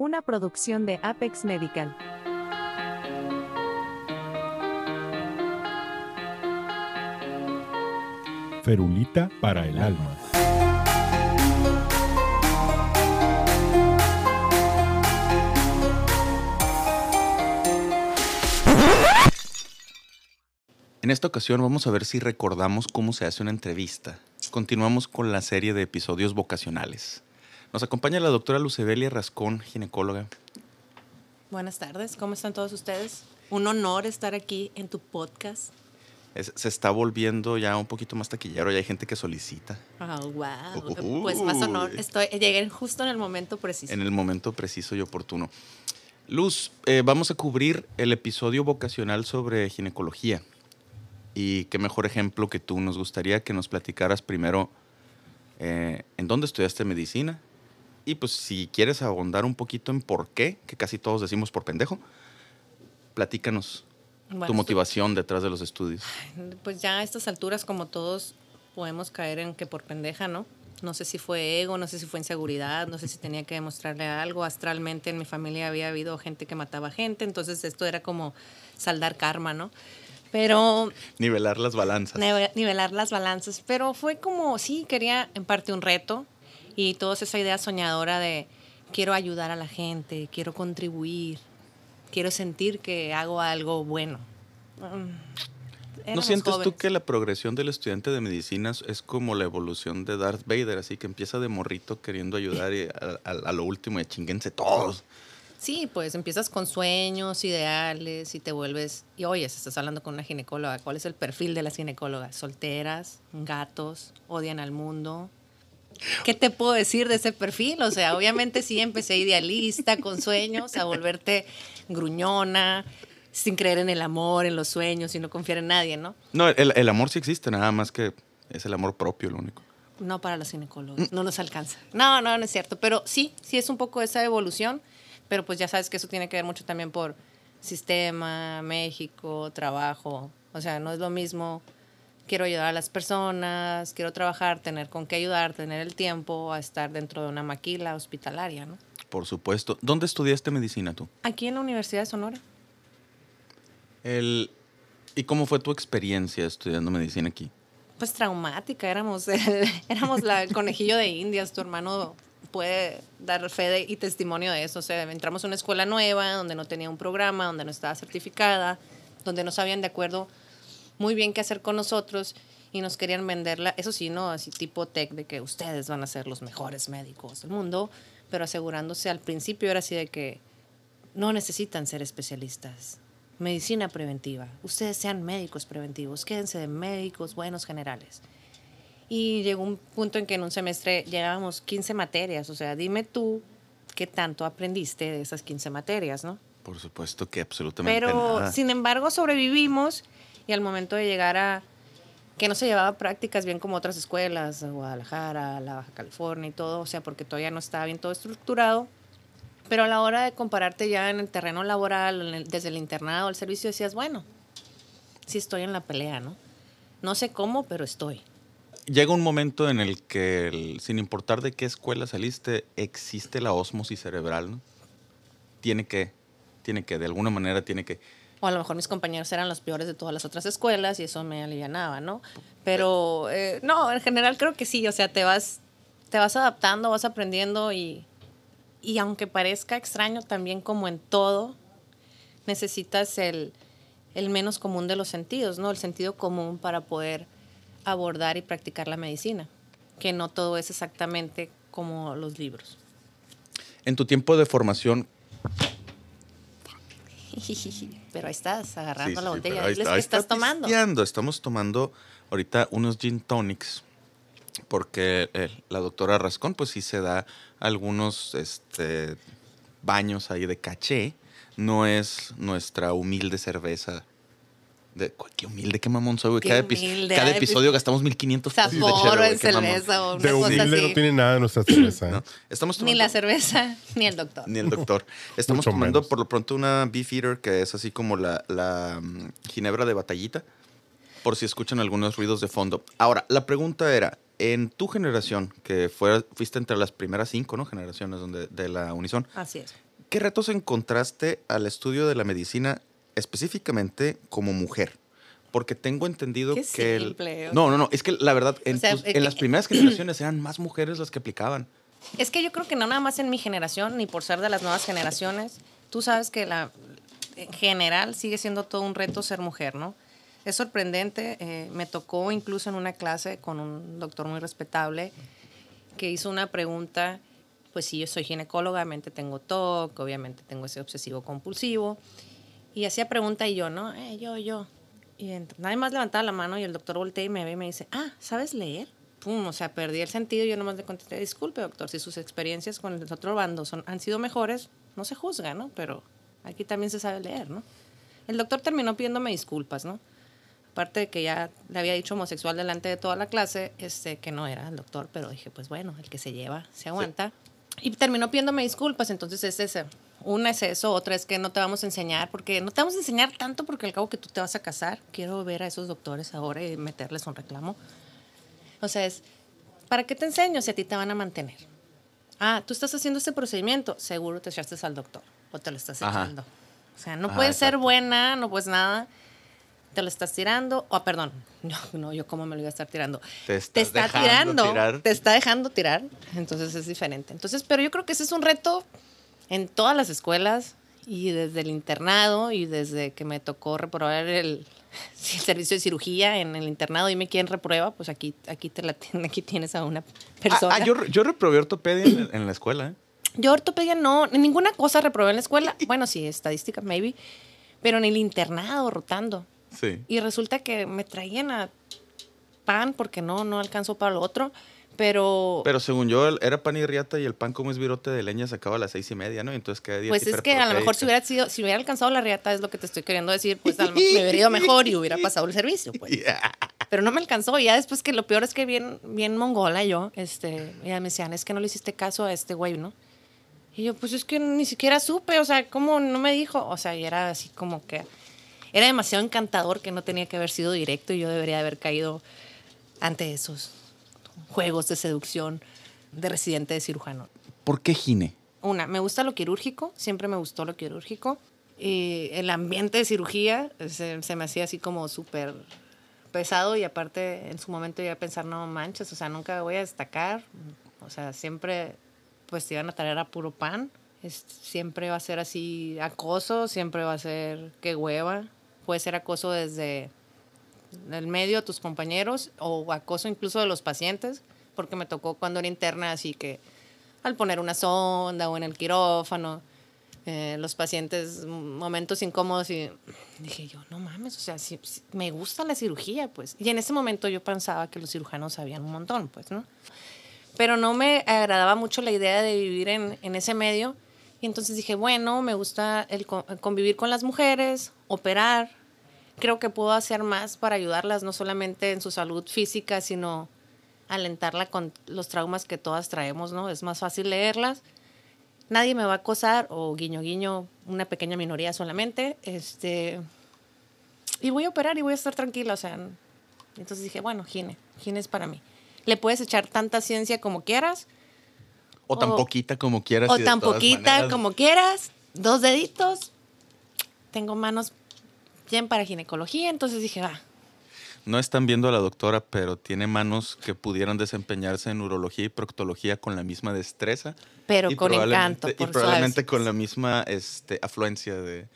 una producción de Apex Medical. Ferulita para el alma. En esta ocasión vamos a ver si recordamos cómo se hace una entrevista. Continuamos con la serie de episodios vocacionales. Nos acompaña la doctora Lucebelia Rascón, ginecóloga. Buenas tardes, ¿cómo están todos ustedes? Un honor estar aquí en tu podcast. Es- se está volviendo ya un poquito más taquillero, ya hay gente que solicita Oh, wow. Ujú. Pues más honor. Estoy, llegué justo en el momento preciso. en el momento preciso y oportuno. Luz, eh, vamos a cubrir el episodio vocacional sobre ginecología. Y qué mejor ejemplo que tú. Nos gustaría que nos platicaras primero eh, en dónde estudiaste medicina. Y pues si quieres ahondar un poquito en por qué, que casi todos decimos por pendejo, platícanos Bueno, tu motivación detrás de los estudios. Pues ya a estas alturas, como todos, podemos caer en que por pendeja, ¿no? No sé si fue ego, no sé si fue inseguridad, no sé si tenía que demostrarle algo. Astralmente en mi familia había habido gente que mataba gente, entonces esto era como saldar karma, ¿no? Pero Nivelar las balanzas. Nivelar las balanzas. Pero fue como, sí, quería en parte un reto y toda esa idea soñadora de quiero ayudar a la gente, quiero contribuir, quiero sentir que hago algo bueno. Mm, ¿No sientes tú que la progresión del estudiante de medicinas es como la evolución de Darth Vader, así que empieza de morrito queriendo ayudar y a, a- a lo último chinguense todos? Sí, pues empiezas con sueños, ideales y te vuelves, y oye, estás hablando con una ginecóloga, ¿cuál es el perfil de las ginecólogas? Solteras, gatos, odian al mundo. ¿Qué te puedo decir de ese perfil? O sea, obviamente sí empecé idealista, con sueños, a volverte gruñona, sin creer en el amor, en los sueños y no confiar en nadie, ¿no? No, el, el amor sí existe, nada más que es el amor propio lo único. No para los ginecólogos, no nos alcanza. No, no, no es cierto. Pero sí, sí es un poco esa evolución, pero pues ya sabes que eso tiene que ver mucho también por sistema, México, trabajo. O sea, no es lo mismo. Quiero ayudar a las personas, quiero trabajar, tener con qué ayudar, tener el tiempo a estar dentro de una maquila hospitalaria, ¿no? Por supuesto. ¿Dónde estudiaste medicina tú? Aquí en la Universidad de Sonora. El, ¿Y cómo fue tu experiencia estudiando medicina aquí? Pues traumática, éramos el, éramos la, el conejillo de indias, tu hermano puede dar fe de- y testimonio de eso. O sea, entramos a una escuela nueva donde no tenía un programa, donde no estaba certificada, donde no sabían de acuerdo muy bien qué hacer con nosotros y nos querían venderla, eso sí, ¿no? Así tipo tech, de que ustedes van a ser los mejores médicos del mundo, pero asegurándose al principio era así de que no necesitan ser especialistas. Medicina preventiva. Ustedes sean médicos preventivos. Quédense de médicos buenos generales. Y llegó un punto en que en un semestre llevábamos 15 materias. O sea, dime tú qué tanto aprendiste de esas 15 materias, ¿no? Por supuesto que absolutamente Pero, nada. sin embargo, sobrevivimos y al momento de llegar a que no se llevaba prácticas bien como otras escuelas, Guadalajara, la Baja California y todo, o sea, porque todavía no estaba bien todo estructurado. Pero a la hora de compararte ya en el terreno laboral, desde el internado, el servicio, decías, bueno, sí estoy en la pelea, ¿no? No sé cómo, pero estoy. Llega un momento en el que, sin importar de qué escuela saliste, existe la ósmosis cerebral, ¿no? Tiene que, tiene que, de alguna manera tiene que. O a lo mejor mis compañeros eran los peores de todas las otras escuelas y eso me alivianaba, ¿no? Pero eh, no, en general creo que sí, o sea, te vas, te vas adaptando, vas aprendiendo y, y aunque parezca extraño también como en todo, necesitas el, el menos común de los sentidos, ¿no? El sentido común para poder abordar y practicar la medicina, que no todo es exactamente como los libros. En tu tiempo de formación, Pero ahí estás, agarrando Sí, la botella. ahí está- que ahí estás está tomando. pisteando. Estamos tomando ahorita unos gin tonics porque eh, la doctora Rascón pues sí se da algunos este, baños ahí de caché. No es nuestra humilde cerveza. De, qué humilde, qué mamón soy, güey. Qué Cada, humilde, cada ay, episodio gastamos 1500 pesos de en cerveza o una De cosa humilde así. no tiene nada nuestra cerveza. ¿eh? ¿no? Estamos Ni la cerveza, ni el doctor. Ni el doctor. Estamos Mucho tomando menos. por lo pronto una Beefeater que es así como la, la mm, ginebra de batallita, por si escuchan algunos ruidos de fondo. Ahora, la pregunta era, en tu generación, que fue, fuiste entre las primeras cinco ¿no? generaciones donde, de la Unison, Así es. ¿Qué retos encontraste al estudio de la medicina específicamente como mujer? Porque tengo entendido Qué que... el- simple, o No, no, no. Es que la verdad, en, O sea, tus- eh, las eh, primeras generaciones eran más mujeres las que aplicaban. Es que yo creo que no nada más en mi generación, ni por ser de las nuevas generaciones. Tú sabes que la, en general sigue siendo todo un reto ser mujer, ¿no? Es sorprendente. eh, me tocó incluso en una clase con un doctor muy respetable que hizo una pregunta. Pues sí, yo soy ginecóloga, obviamente tengo TOC, obviamente tengo ese obsesivo compulsivo. Y hacía pregunta y yo, ¿no? Eh, yo, yo. Y nadie más levantaba la mano y el doctor voltea y me ve y me dice, ah, ¿sabes leer? Pum, o sea, perdí el sentido y yo nomás le contesté, disculpe, doctor, si sus experiencias con el otro bando son, han sido mejores, no se juzga, ¿no? Pero aquí también se sabe leer, ¿no? El doctor terminó pidiéndome disculpas, ¿no? Aparte de que ya le había dicho homosexual delante de toda la clase, este, que no era el doctor, pero dije, pues bueno, el que se lleva, se aguanta. Y terminó pidiéndome disculpas, entonces es ese. Una es eso, otra es que no te vamos a enseñar, porque no te vamos a enseñar tanto porque al cabo que tú te vas a casar, quiero ver a esos doctores ahora y meterles un reclamo. O sea, es, ¿para qué te enseño si a ti te van a mantener? Ah, tú estás haciendo este procedimiento, seguro te echaste al doctor o te lo estás Ajá. echando. O sea, no Ajá, puedes ser exacto. buena, no puedes nada. Te lo estás tirando, o perdón, no, no, yo cómo me lo iba a estar tirando. Te estás está dejando tirando, tirar. te está dejando tirar, entonces es diferente. Entonces, pero yo creo que ese es un reto en todas las escuelas y desde el internado y desde que me tocó reprobar el, servicio de cirugía en el internado, dime quién reprueba, pues aquí, aquí, te la, aquí tienes a una persona. Ah, ah, yo, yo reprobé ortopedia en, en la escuela. ¿eh? Yo ortopedia no, ninguna cosa reprobé en la escuela. Bueno, sí, estadística, maybe. Pero en el internado, rotando. Sí. Y resulta que me traían a pan porque no, no alcanzó para lo otro. Pero, Pero según yo, era pan y riata y el pan como es virote de leña se acaba a las seis y media, ¿no? Entonces día pues es que a lo mejor si hubiera sido, si hubiera alcanzado la riata, es lo que te estoy queriendo decir, pues me hubiera ido mejor y hubiera pasado el servicio. Pues. Pero no me alcanzó. Y ya después que lo peor es que bien, bien mongola yo, este, ya me decían, es que no le hiciste caso a este güey, ¿no? Y yo, pues es que ni siquiera supe, o sea, ¿cómo no me dijo? O sea, y era así como que era demasiado encantador que no tenía que haber sido directo y yo debería haber caído ante esos juegos de seducción de residente de cirujano. ¿Por qué gine? Una, me gusta lo quirúrgico, siempre me gustó lo quirúrgico. Y el ambiente de cirugía se, se me hacía así como súper pesado y aparte en su momento iba a pensar, no manches, o sea, nunca voy a destacar. O sea, siempre pues te iban a traer a puro pan. Es- siempre va a ser así acoso, siempre va a ser que hueva. Puede ser acoso desde el medio de tus compañeros o acoso incluso de los pacientes, porque me tocó cuando era interna, así que al poner una sonda o en el quirófano, eh, los pacientes, momentos incómodos y dije yo, no mames, o sea, sí- sí, me gusta la cirugía, pues. Y en ese momento yo pensaba que los cirujanos sabían un montón, pues, ¿no? Pero no me agradaba mucho la idea de vivir en, en ese medio. Y entonces dije, bueno, me gusta el co- convivir con las mujeres, operar. Creo que puedo hacer más para ayudarlas, no solamente en su salud física, sino alentarla con los traumas que todas traemos, ¿no? Es más fácil leerlas. Nadie me va a acosar, o guiño, guiño, una pequeña minoría solamente. Este, y voy a operar y voy a estar tranquila, o sea. Entonces dije, bueno, Gine, Gine es para mí. Le puedes echar tanta ciencia como quieras, O tan O- poquita como quieras. o tan poquita maneras. como quieras, dos deditos. Tengo manos para ginecología, entonces dije, va, No están viendo a la doctora, pero tiene manos que pudieran desempeñarse en urología y proctología con la misma destreza. pero con encanto, por Y probablemente suaves. con la misma este, afluencia de,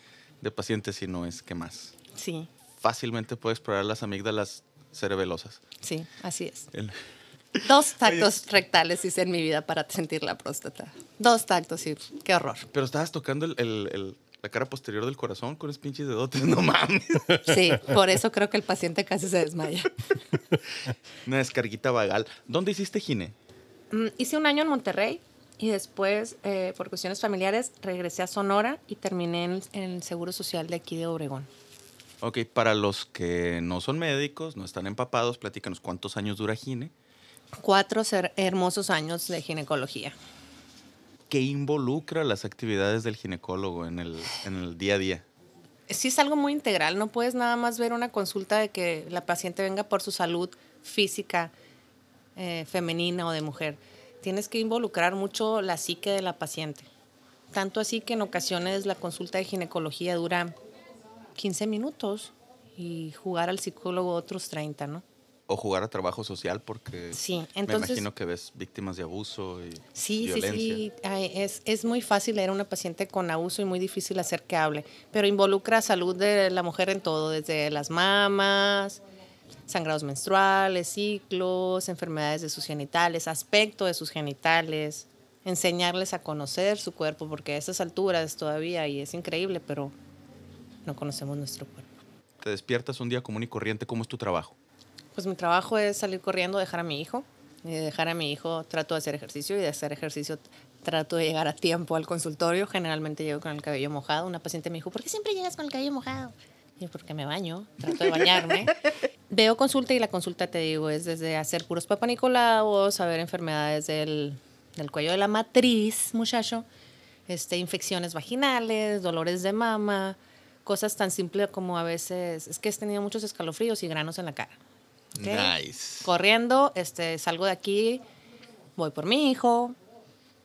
de pacientes, si no es que más. Sí, Fácilmente puede explorar las amígdalas cerebelosas. sí, así es. El- Dos tactos rectales hice en mi vida para sentir la próstata. Dos tactos y qué horror. Pero estabas tocando el- el- el- la cara posterior del corazón con esos pinches dedotes. No mames. Sí, por eso creo que el paciente casi se desmaya. Una descarguita vagal. ¿Dónde hiciste gine? Mm, Hice un año en Monterrey y después, eh, por cuestiones familiares, regresé a Sonora y terminé en, en el Seguro Social de aquí de Obregón. Ok, para los que no son médicos, no están empapados, platícanos cuántos años dura gine. Cuatro ser- hermosos años de ginecología. ¿Qué involucra las actividades del ginecólogo en el, en el día a día? Sí es algo muy integral, no puedes nada más ver una consulta de que la paciente venga por su salud física, eh, femenina o de mujer. Tienes que involucrar mucho la psique de la paciente, Tanto así que en ocasiones la consulta de ginecología dura 15 minutos y jugar al psicólogo otros 30, ¿no? O jugar a trabajo social porque Sí, me imagino que ves víctimas de abuso y Sí, sí, violencia. sí. Ay, es, es muy fácil leer a una paciente con abuso y muy difícil hacer que hable, pero involucra salud de la mujer en todo, desde las mamas, sangrados menstruales, ciclos, enfermedades de sus genitales, aspecto de sus genitales, enseñarles a conocer su cuerpo, porque a esas alturas todavía, y es increíble, pero no conocemos nuestro cuerpo. Te despiertas un día común y corriente, ¿cómo es tu trabajo? Pues mi trabajo es salir corriendo, dejar a mi hijo. Y de dejar a mi hijo trato de hacer ejercicio y de hacer ejercicio trato de llegar a tiempo al consultorio. Generalmente llego con el cabello mojado. Una paciente me dijo, ¿por qué siempre llegas con el cabello mojado? Y yo, porque me baño, trato de bañarme. Veo consulta y la consulta, te digo, es desde hacer puros papanicolaos, saber enfermedades del, del cuello de la matriz, muchacho, este, infecciones vaginales, dolores de mama, cosas tan simples como a veces, es que he tenido muchos escalofríos y granos en la cara. Nice. Corriendo, este, salgo de aquí, voy por mi hijo,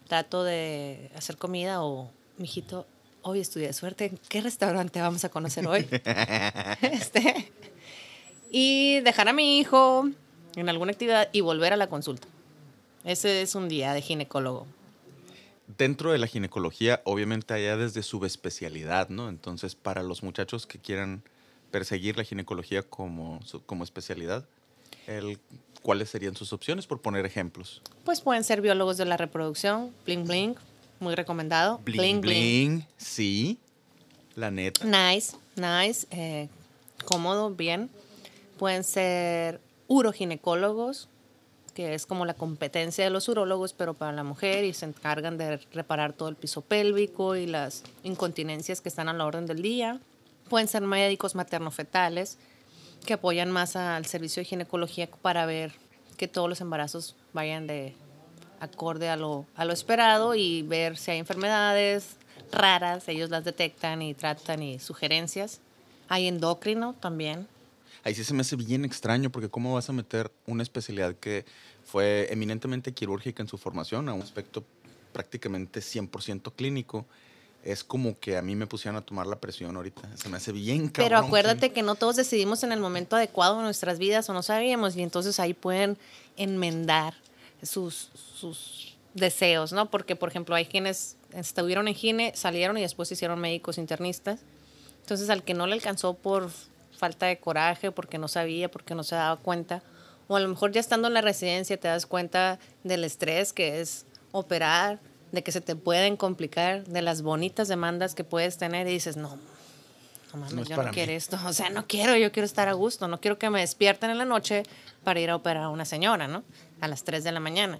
trato de hacer comida o, mijito, hoy estudié de suerte, ¿en qué restaurante vamos a conocer hoy? este, y dejar a mi hijo en alguna actividad y volver a la consulta. Ese es un día de ginecólogo. Dentro de la ginecología, obviamente allá desde subespecialidad, ¿no? Entonces, para los muchachos que quieran perseguir la ginecología como, como especialidad, el- ¿cuáles serían sus opciones, por poner ejemplos? Pues pueden ser biólogos de la reproducción, bling bling, muy recomendado. Bling, bling, sí, la neta. Nice, nice, eh, cómodo, bien. Pueden ser uroginecólogos, que es como la competencia de los urólogos, pero para la mujer y se encargan de reparar todo el piso pélvico y las incontinencias que están a la orden del día. Pueden ser médicos materno-fetales, que apoyan más al servicio de ginecología para ver que todos los embarazos vayan de acorde a lo, a lo esperado y ver si hay enfermedades raras, ellos las detectan y tratan y sugerencias. Hay endocrino también. Ahí sí se me hace bien extraño porque cómo vas a meter una especialidad que fue eminentemente quirúrgica en su formación a un aspecto prácticamente 100% clínico. Es como que a mí me pusieron a tomar la presión ahorita. Se me hace bien cabrón. Pero acuérdate que no todos decidimos en el momento adecuado en nuestras vidas o no sabíamos y entonces ahí pueden enmendar sus, sus deseos, ¿no? Porque, por ejemplo, hay quienes estuvieron en gine, salieron y después se hicieron médicos internistas. Entonces, al que no le alcanzó por falta de coraje, porque no sabía, porque no se daba cuenta, o a lo mejor ya estando en la residencia te das cuenta del estrés que es operar, de que se te pueden complicar, de las bonitas demandas que puedes tener y dices, no, no mames, No yo no mí. quiero esto. O sea, no quiero, yo quiero estar a gusto. No quiero que me despierten en la noche para ir a operar a una señora, ¿no? A las 3 de la mañana.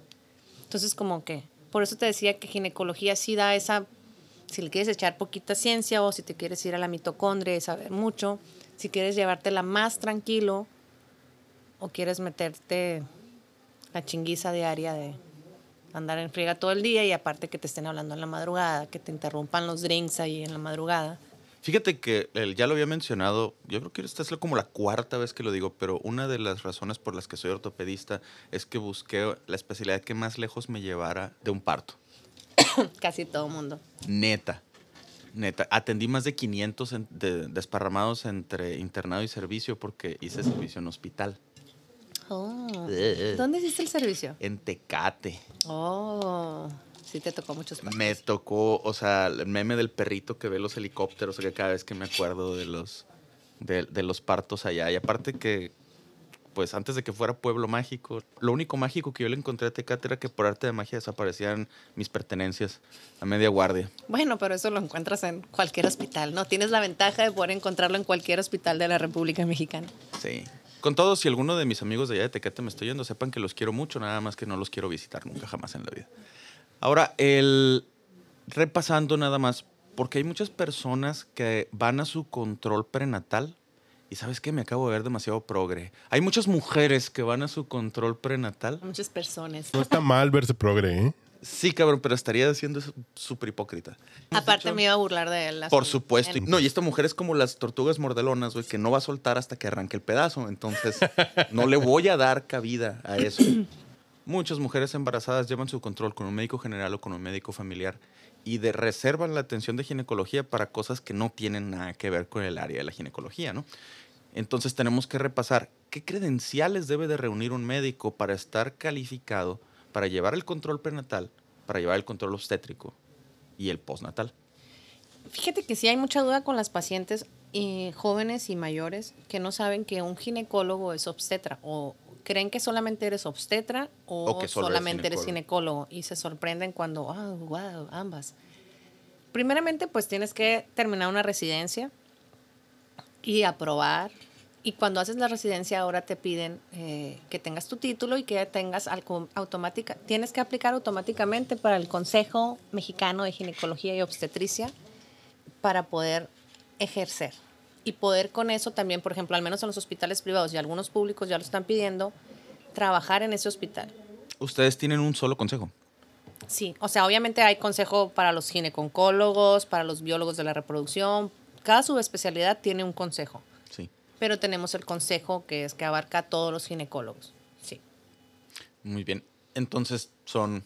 Entonces, como que, por eso te decía que ginecología sí da esa, si le quieres echar poquita ciencia o si te quieres ir a la mitocondria y saber mucho, si quieres llevártela más tranquilo o quieres meterte la chinguiza diaria de andar en friega todo el día y aparte que te estén hablando en la madrugada, que te interrumpan los drinks ahí en la madrugada. Fíjate que ya lo había mencionado, yo creo que esta es como la cuarta vez que lo digo, pero una de las razones por las que soy ortopedista es que busqué la especialidad que más lejos me llevara de un parto. Casi todo mundo. Neta. Neta. Atendí más de 500 en- de- desparramados entre internado y servicio porque hice servicio en hospital. Oh. Eh. ¿Dónde hiciste el servicio? En Tecate. Oh, sí te tocó muchos partos. Me tocó, o sea, el meme del perrito que ve los helicópteros, que cada vez que me acuerdo de los, de, de los partos allá. Y aparte que, pues antes de que fuera pueblo mágico, lo único mágico que yo le encontré a Tecate era que por arte de magia desaparecían mis pertenencias a media guardia. Bueno, pero eso lo encuentras en cualquier hospital, ¿no? Tienes la ventaja de poder encontrarlo en cualquier hospital de la República Mexicana. Sí. Con todo, si alguno de mis amigos de allá de Tecate me estoy yendo, sepan que los quiero mucho, nada más que no los quiero visitar nunca jamás en la vida. Ahora, el repasando nada más, porque hay muchas personas que van a su control prenatal y sabes qué, me acabo de ver demasiado progre. Hay muchas mujeres que van a su control prenatal. Muchas personas. No está mal verse progre, ¿eh? Sí, cabrón, pero estaría siendo súper hipócrita. Aparte me iba a burlar de él. Por supuesto. en- No, y esta mujer es como las tortugas mordelonas, güey, que no va a soltar hasta que arranque el pedazo. Entonces, no le voy a dar cabida a eso. muchas mujeres embarazadas llevan su control con un médico general o con un médico familiar y de reservan la atención de ginecología para cosas que no tienen nada que ver con el área de la ginecología, ¿no? Entonces tenemos que repasar qué credenciales debe de reunir un médico para estar calificado para llevar el control prenatal, para llevar el control obstétrico y el postnatal. Fíjate que sí hay mucha duda con las pacientes eh, jóvenes y mayores que no saben que un ginecólogo es obstetra o creen que solamente eres obstetra o, O que eres solamente eres ginecólogo y se sorprenden cuando, ah, wow, ambas. Primeramente, pues tienes que terminar una residencia y aprobar. Y cuando haces la residencia ahora te piden eh, que tengas tu título y que tengas algo automática. Tienes que aplicar automáticamente para el Consejo Mexicano de Ginecología y Obstetricia para poder ejercer. Y poder con eso también, por ejemplo, al menos en los hospitales privados y algunos públicos ya lo están pidiendo, trabajar en ese hospital. Ustedes tienen un solo consejo. Sí, o sea, obviamente hay consejo para los gineconcólogos, para los biólogos de la reproducción. Cada subespecialidad tiene un consejo. Pero tenemos el consejo que es que abarca a todos los ginecólogos. Sí. Muy bien. Entonces son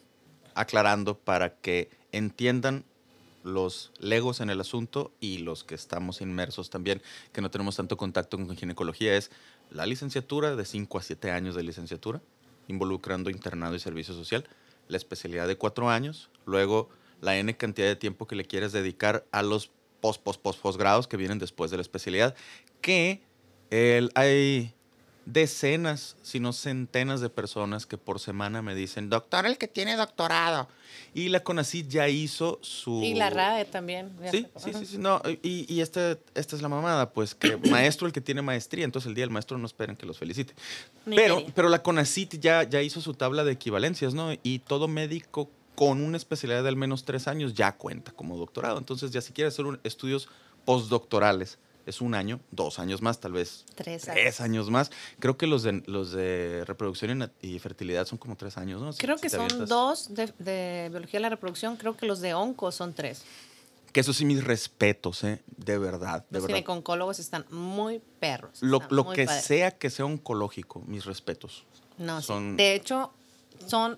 aclarando para que entiendan los legos en el asunto y los que estamos inmersos también, que no tenemos tanto contacto con ginecología, es la licenciatura de 5 a 7 años de licenciatura, involucrando internado y servicio social, la especialidad de 4 años, luego la N cantidad de tiempo que le quieres dedicar a los post, post, post, posgrados que vienen después de la especialidad, que el, hay decenas, si no centenas de personas que por semana me dicen, doctor, el que tiene doctorado. Y la CONACYT ya hizo su... Y la RAE también. Sí, sí, sí, sí, no, y, y este, esta es la mamada, pues que maestro el que tiene maestría, entonces el día del maestro no esperan que los felicite. Ni Pero, quería. pero la CONACYT ya, ya hizo su tabla de equivalencias, ¿no? Y todo médico con una especialidad de al menos tres años ya cuenta como doctorado. Entonces ya si quieres hacer un- estudios postdoctorales, es un año, dos años más, tal vez Tres tres años más. Creo que los de, los de reproducción y, fertilidad son como tres años, ¿no? Si- Creo que son avientas. dos de, de biología de la reproducción, creo que los de onco son tres. Que eso sí, mis respetos, ¿eh? De verdad, de Los verdad. gineconcólogos están muy perros. Lo, lo muy que padres. sea que sea oncológico, mis respetos. No, sí. son- De hecho, son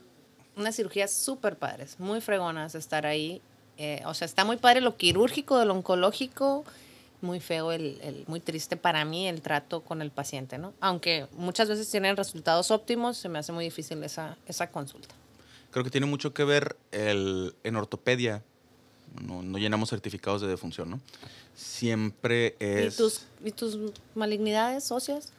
unas cirugías súper padres, muy fregonas estar ahí. Eh, o sea, está muy padre lo quirúrgico de lo oncológico, muy feo, el, el- muy triste para mí el trato con el paciente, ¿no? Aunque muchas veces tienen resultados óptimos, se me hace muy difícil esa, esa consulta. Creo que tiene mucho que ver el, en ortopedia. No, no llenamos certificados de defunción, ¿no? Siempre es... ¿Y, tus, ¿Y tus malignidades óseas?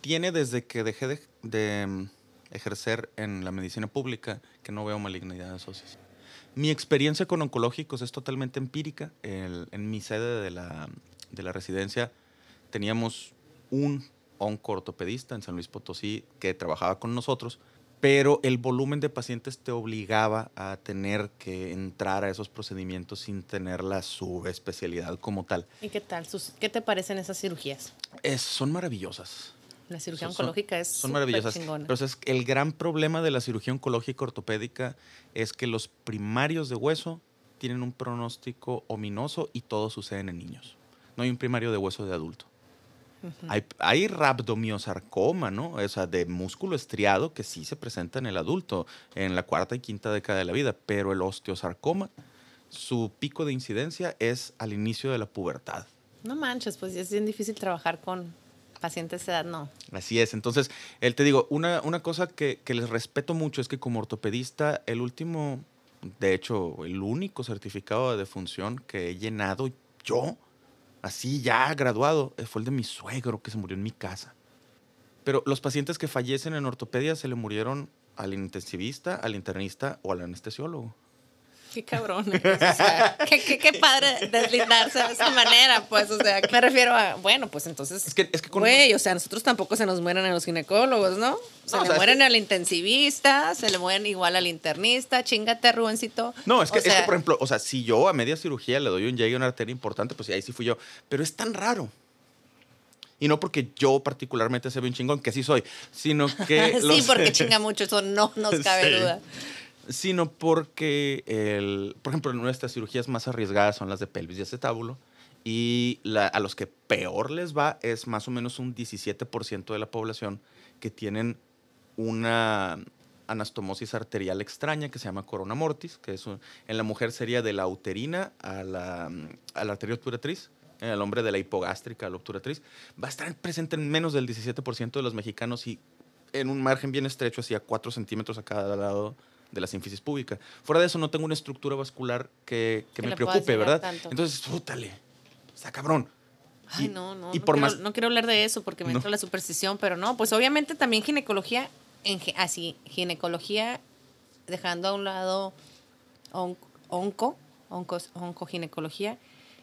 Tiene desde que dejé de, de, mm, ejercer en la medicina pública que no veo malignidades óseas. Mi experiencia con oncológicos es totalmente empírica. El- en mi sede de la, de la residencia teníamos un oncoortopedista en San Luis Potosí que trabajaba con nosotros, pero el volumen de pacientes te obligaba a tener que entrar a esos procedimientos sin tener la subespecialidad como tal. ¿Y qué tal? Sus- ¿Qué te parecen esas cirugías? Es- son maravillosas. La cirugía Son- oncológica es Son maravillosas. chingona. Pero ¿sabes? el gran problema de la cirugía oncológica ortopédica es que los primarios de hueso tienen un pronóstico ominoso y todos suceden en niños. No hay un primario de hueso de adulto. Hay, hay rhabdomiosarcoma, ¿no? O sea, de músculo estriado que sí se presenta en el adulto, en la cuarta y quinta década de la vida, pero el osteosarcoma, su pico de incidencia es al inicio de la pubertad. No manches, pues es bien difícil trabajar con pacientes de edad, no. Así es. Entonces, él te digo, una, una cosa que, que les respeto mucho es que como ortopedista, el último, de hecho, el único certificado de defunción que he llenado yo, así ya graduado, eh, fue el de mi suegro que se murió en mi casa. Pero los pacientes que fallecen en ortopedia se le murieron al intensivista, al internista o al anestesiólogo. Qué cabrón. O sea, qué, qué, qué padre deslindarse de esa manera, pues. O sea, me refiero a, bueno, pues entonces. Es que, es que con Güey, o sea, nosotros tampoco se nos mueren a los ginecólogos, ¿no? Se No, o le es mueren que- al intensivista, se le mueren igual al internista, chingate, Rubencito. No, es que, O es que, sea, por ejemplo, o sea, si yo a media cirugía le doy un llegue a una arteria importante, pues ahí sí fui yo. Pero es tan raro. Y no porque yo particularmente sea bien chingón, que sí soy, sino que... sí, los- porque chinga mucho, eso no nos cabe Sí. duda. Sino porque, el, por ejemplo, nuestras cirugías más arriesgadas son las de pelvis y acetábulo. Y la- a los que peor les va es más o menos un 17% de la población que tienen una anastomosis arterial extraña que se llama corona mortis, que es en la mujer sería de la uterina a la, a la arteria obturatriz, en el hombre de la hipogástrica a la obturatriz. Va a estar presente en menos del 17% de los mexicanos y en un margen bien estrecho, hacia 4 centímetros a cada lado de la sínfisis pública. Fuera de eso, no tengo una estructura vascular que, que Que me preocupe, ¿verdad? tanto. Entonces, pútale, está cabrón. Ay, Y- no, no. y no, por quiero, más- no quiero hablar de eso porque me No. entra la superstición, pero no, pues obviamente también ginecología, en, así, ginecología, dejando a un lado on- onco, oncos, oncoginecología,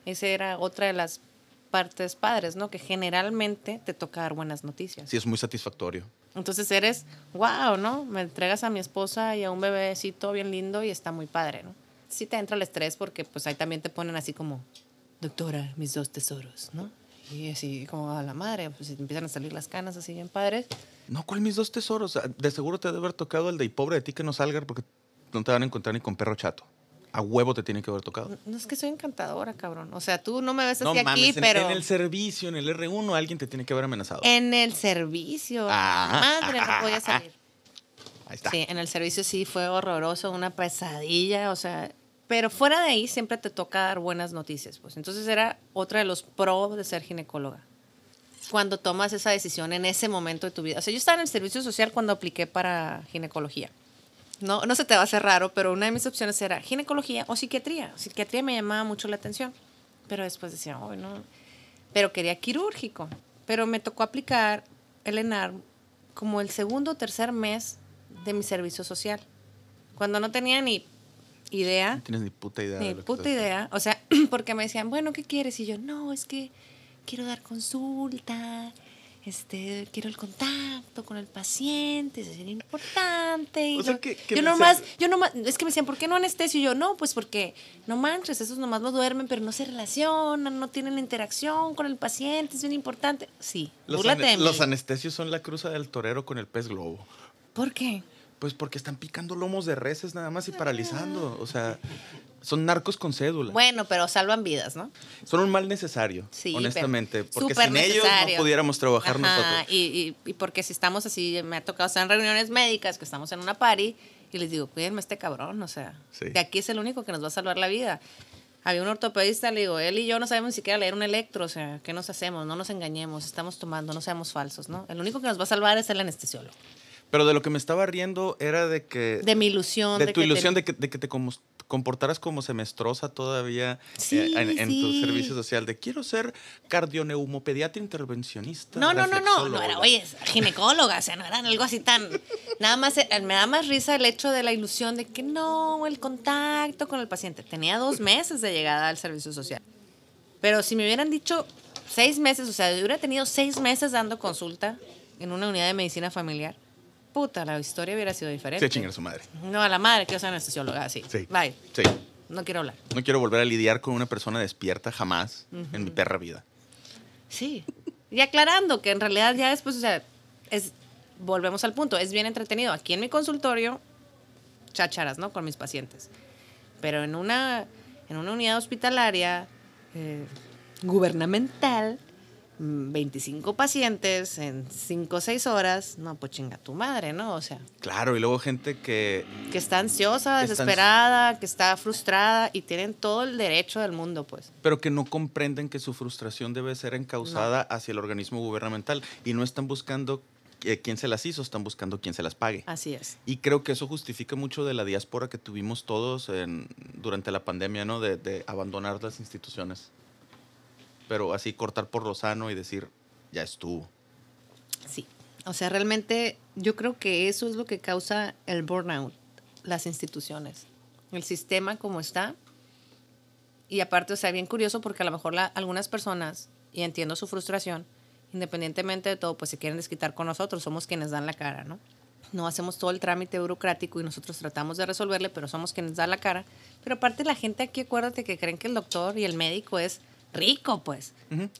esa era otra de las partes padres, ¿no? Que generalmente te toca dar buenas noticias. Sí, es muy satisfactorio. Entonces eres, wow, ¿no? Me entregas a mi esposa y a un bebecito bien lindo y está muy padre, ¿no? Sí te entra el estrés porque pues ahí también te ponen así como, doctora, mis dos tesoros, ¿no? Y así como a la madre, pues empiezan a salir las canas así bien padres. No, ¿cuál mis dos tesoros? De seguro te debe haber tocado el de y pobre de ti que no salga porque no te van a encontrar ni con perro chato. A huevo te tiene que haber tocado. No es que soy encantadora, cabrón. O sea, tú no me ves No así aquí, mames, en, pero en el servicio, en el R1, alguien te tiene que haber amenazado. en el servicio, Ah. madre, no podía salir. Ahí está. Sí, en el servicio sí fue horroroso, una pesadilla, o sea, pero fuera de ahí siempre te toca dar buenas noticias, pues. Entonces era otra de los pros de ser ginecóloga. Cuando tomas esa decisión en ese momento de tu vida. O sea, yo estaba en el servicio social cuando apliqué para ginecología. No, no se te va a hacer raro, pero una de mis opciones era ginecología o psiquiatría. Psiquiatría me llamaba mucho la atención, pero después decía, oh, no. Pero quería quirúrgico. Pero me tocó aplicar el ENAR como el segundo o tercer mes de mi servicio social. Cuando no tenía ni idea, No tienes ni puta idea. de ni puta idea. O sea, porque me decían, bueno, ¿qué quieres? Y yo, no, es que quiero dar consulta, este, quiero el contacto con el paciente, eso es bien importante. Y O sea, yo, que- que yo me nomás, yo nomás, es que me decían, ¿por qué no anestesio? Y yo, no, pues porque no manches, esos nomás lo duermen, pero no se relacionan, no tienen interacción con el paciente, es bien importante. Sí, Los, de mí. los anestesios son la cruza del torero con el pez globo. ¿Por qué? Pues porque están picando lomos de reses nada más y paralizando. O sea, son narcos con cédula. Bueno, pero salvan vidas, ¿no? Son un mal necesario, Sí, honestamente. Porque sin ellos no pudiéramos trabajar Ajá, nosotros. Y, y, y porque si estamos así, me ha tocado estar en reuniones médicas, que estamos en una party, y les digo, cuídenme a este cabrón, o sea, Sí. de aquí es el único que nos va a salvar la vida. Había un ortopedista, le digo, él y yo no sabemos ni siquiera leer un electro, o sea, ¿qué nos hacemos? No nos engañemos, estamos tomando, no seamos falsos, ¿no? El único que nos va a salvar es el anestesiólogo. Pero de lo que me estaba riendo era de que... De mi ilusión. de, tu que ilusión ten- de que, de que te como- comportaras como semestrosa todavía Sí, eh, en, en tu servicio social. De quiero ser cardioneumopediatra intervencionista. No, no, no, no, no reflexólogo". era, oye, ginecóloga, o sea, no era algo así tan... Nada más, eh, me da más risa el hecho de la ilusión de que no, el contacto con el paciente. Tenía dos meses de llegada al servicio social. Pero si me hubieran dicho seis meses, o sea, yo hubiera tenido seis meses dando consulta en una unidad de medicina familiar, puta, la historia hubiera sido diferente. Sí, chingar a su madre. No, a la madre, quiero ser anestesióloga, sí. Sí. Bye. Sí. No quiero hablar. No quiero volver a lidiar con una persona despierta jamás en mi perra vida. Sí. Y aclarando que en realidad ya después, o sea, es, volvemos al punto, es bien entretenido. Aquí en mi consultorio, chácharas, ¿no? Con mis pacientes. Pero en una, en una unidad hospitalaria eh, gubernamental, 25 pacientes en 5 o 6 horas, no, pues chinga tu madre, ¿no? O sea, Claro, y luego gente que que está ansiosa, Que está desesperada, que está frustrada y tienen todo el derecho del mundo, pues. pero que no comprenden que su frustración debe ser encausada hacia el organismo gubernamental y no están buscando eh, quién se las hizo, están buscando quién se las pague. Así es. Y creo que eso justifica mucho de la diáspora que tuvimos todos en- durante la pandemia, ¿no? De, de abandonar las instituciones. Pero así cortar por lo sano y decir, ya estuvo. Sí. O sea, realmente yo creo que eso es lo que causa el burnout, las instituciones, el sistema como está. Y aparte, o sea, bien curioso porque a lo mejor la- algunas personas, y entiendo su frustración, independientemente de todo, pues se quieren desquitar con nosotros, somos quienes dan la cara, ¿no? No hacemos todo el trámite burocrático y nosotros tratamos de resolverle, pero somos quienes dan la cara. Pero aparte la gente aquí, acuérdate que creen que el doctor y el médico es rico, pues.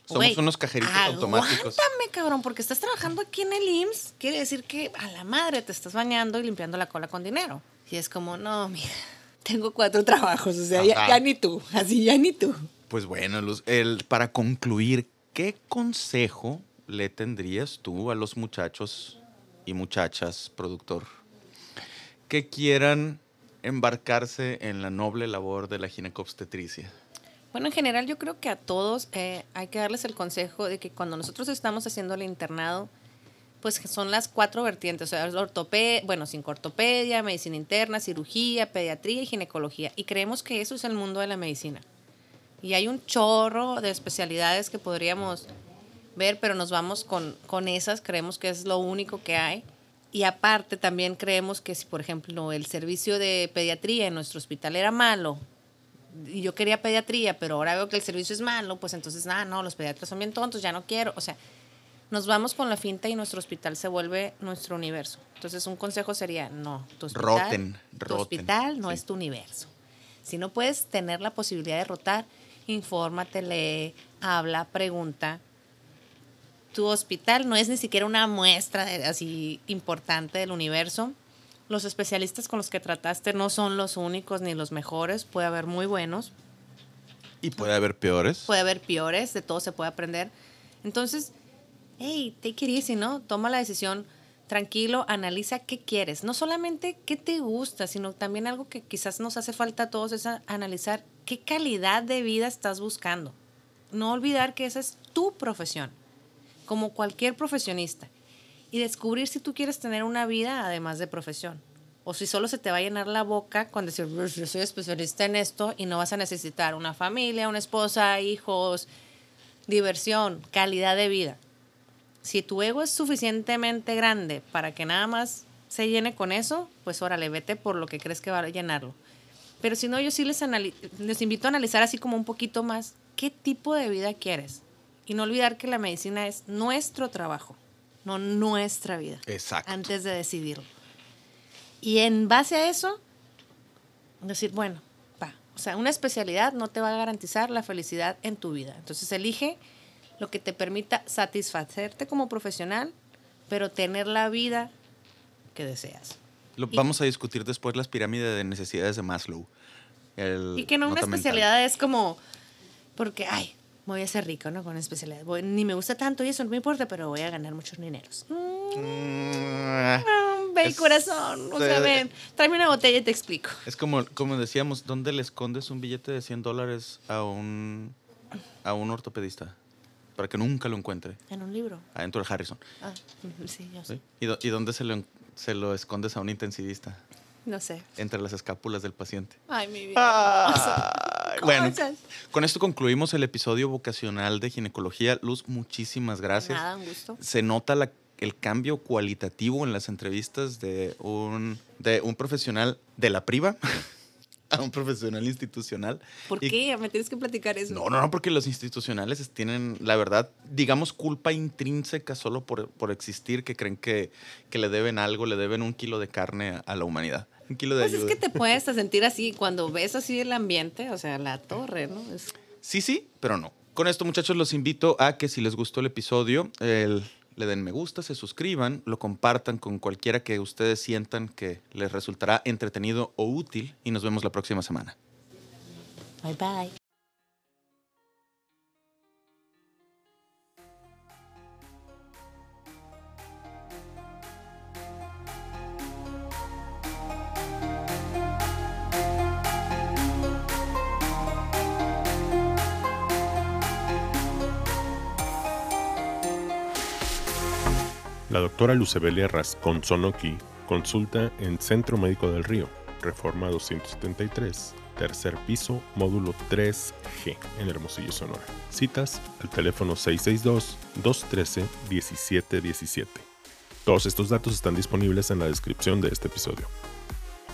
Somos unos cajeritos automáticos. Aguántame, cabrón, porque estás trabajando aquí en el IMSS. Quiere decir que a la madre te estás bañando y limpiando la cola con dinero. Y es como, no, mira, tengo cuatro trabajos, o sea, ya ni tú, así ya ni tú. Pues bueno, Luz, el, para concluir, ¿qué consejo le tendrías tú a los muchachos y muchachas, productor, que quieran embarcarse en la noble labor de la ginecobstetricia? Bueno, en general yo creo que a todos eh, hay que darles el consejo de que cuando nosotros estamos haciendo el internado, pues son las cuatro vertientes, o sea, ortopedia, bueno, sin ortopedia, medicina interna, cirugía, pediatría y ginecología. Y creemos que eso es el mundo de la medicina. Y hay un chorro de especialidades que podríamos ver, pero nos vamos con, con esas, creemos que es lo único que hay. Y aparte también creemos que si, por ejemplo, el servicio de pediatría en nuestro hospital era malo, y yo quería pediatría, pero ahora veo que el servicio es malo, pues entonces, ah, no, los pediatras son bien tontos, ya no quiero. O sea, nos vamos con la finta y nuestro hospital se vuelve nuestro universo. Entonces, un consejo sería, no, tu hospital, Roten, tu roten, hospital no sí. es tu universo. Si no puedes tener la posibilidad de rotar, infórmate, lee, habla, pregunta. Tu hospital no es ni siquiera una muestra de- así importante del universo. Los especialistas con los que trataste no son los únicos ni los mejores, puede haber muy buenos, Y puede haber peores. puede haber peores, de todo se puede aprender. Entonces, hey, take it easy, ¿no? Toma la decisión tranquilo, analiza qué quieres. No solamente qué te gusta, sino también algo que quizás nos hace falta a todos es a- analizar qué calidad de vida estás buscando. No olvidar que esa es tu profesión, como cualquier profesionista. Y descubrir si tú quieres tener una vida además de profesión. O si solo se te va a llenar la boca con decir, "Pues, yo soy especialista en esto y no vas a necesitar una familia, una esposa, hijos, diversión, calidad de vida. Si tu ego es suficientemente grande para que nada más se llene con eso, pues órale, vete por lo que crees que va a llenarlo. Pero si no, yo sí les, les invito a analizar así como un poquito más qué tipo de vida quieres. Y no olvidar que la medicina es nuestro trabajo, no nuestra vida. Exacto. Antes de decidirlo. Y en base a eso, decir, bueno, va. O sea, una especialidad no te va a garantizar la felicidad en tu vida. Entonces elige lo que te permita satisfacerte como profesional, pero tener la vida que deseas. Lo- Y- vamos a discutir después las pirámides de necesidades de Maslow. El Y que no una mental. especialidad es como, porque, ay, voy a ser rico, ¿no? Con especialidad. Voy- ni me gusta tanto y eso no me importa, pero voy a ganar muchos dineros. Mm, Mm, no, ve, Es- corazón. O sea, ven, tráeme una botella y te explico. Es como, como decíamos, ¿dónde le escondes un billete de 100 dólares a un, a un ortopedista? Para que nunca lo encuentre. En un libro. Adentro del Harrison. Ah, sí, yo sé. ¿sí? ¿Y, dó- y dónde se lo, se lo escondes a un intensivista? No sé. Entre las escápulas del paciente. Ay, mi vida. Ay, bueno, con esto concluimos el episodio vocacional de ginecología. Luz, muchísimas gracias. Nada, un gusto. Se nota la- el cambio cualitativo en las entrevistas de un, de un profesional de la priva a un profesional institucional. ¿Por Y- qué? Me tienes que platicar eso. No, no, no, porque los institucionales es- tienen, la verdad, digamos, culpa intrínseca solo por, por existir, que creen que, que le deben algo, le deben un kilo de carne a, la humanidad. Un kilo de Pues es que te puedes sentir así cuando ves así el ambiente, o sea, la torre, ¿no? Es- Sí, sí, pero no. Con esto, muchachos, los invito a que si les gustó el episodio, el- le den me gusta, se suscriban, lo compartan con cualquiera que ustedes sientan que les resultará entretenido o útil y nos vemos la próxima semana. Bye bye. La doctora Lucebelia Rascón Sonoki consulta en Centro Médico del Río, Reforma 273, tercer piso, módulo 3G, en Hermosillo, Sonora. Citas al teléfono 662-213-1717. Todos estos datos están disponibles en la descripción de este episodio.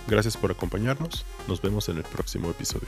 Gracias por acompañarnos, nos vemos en el próximo episodio.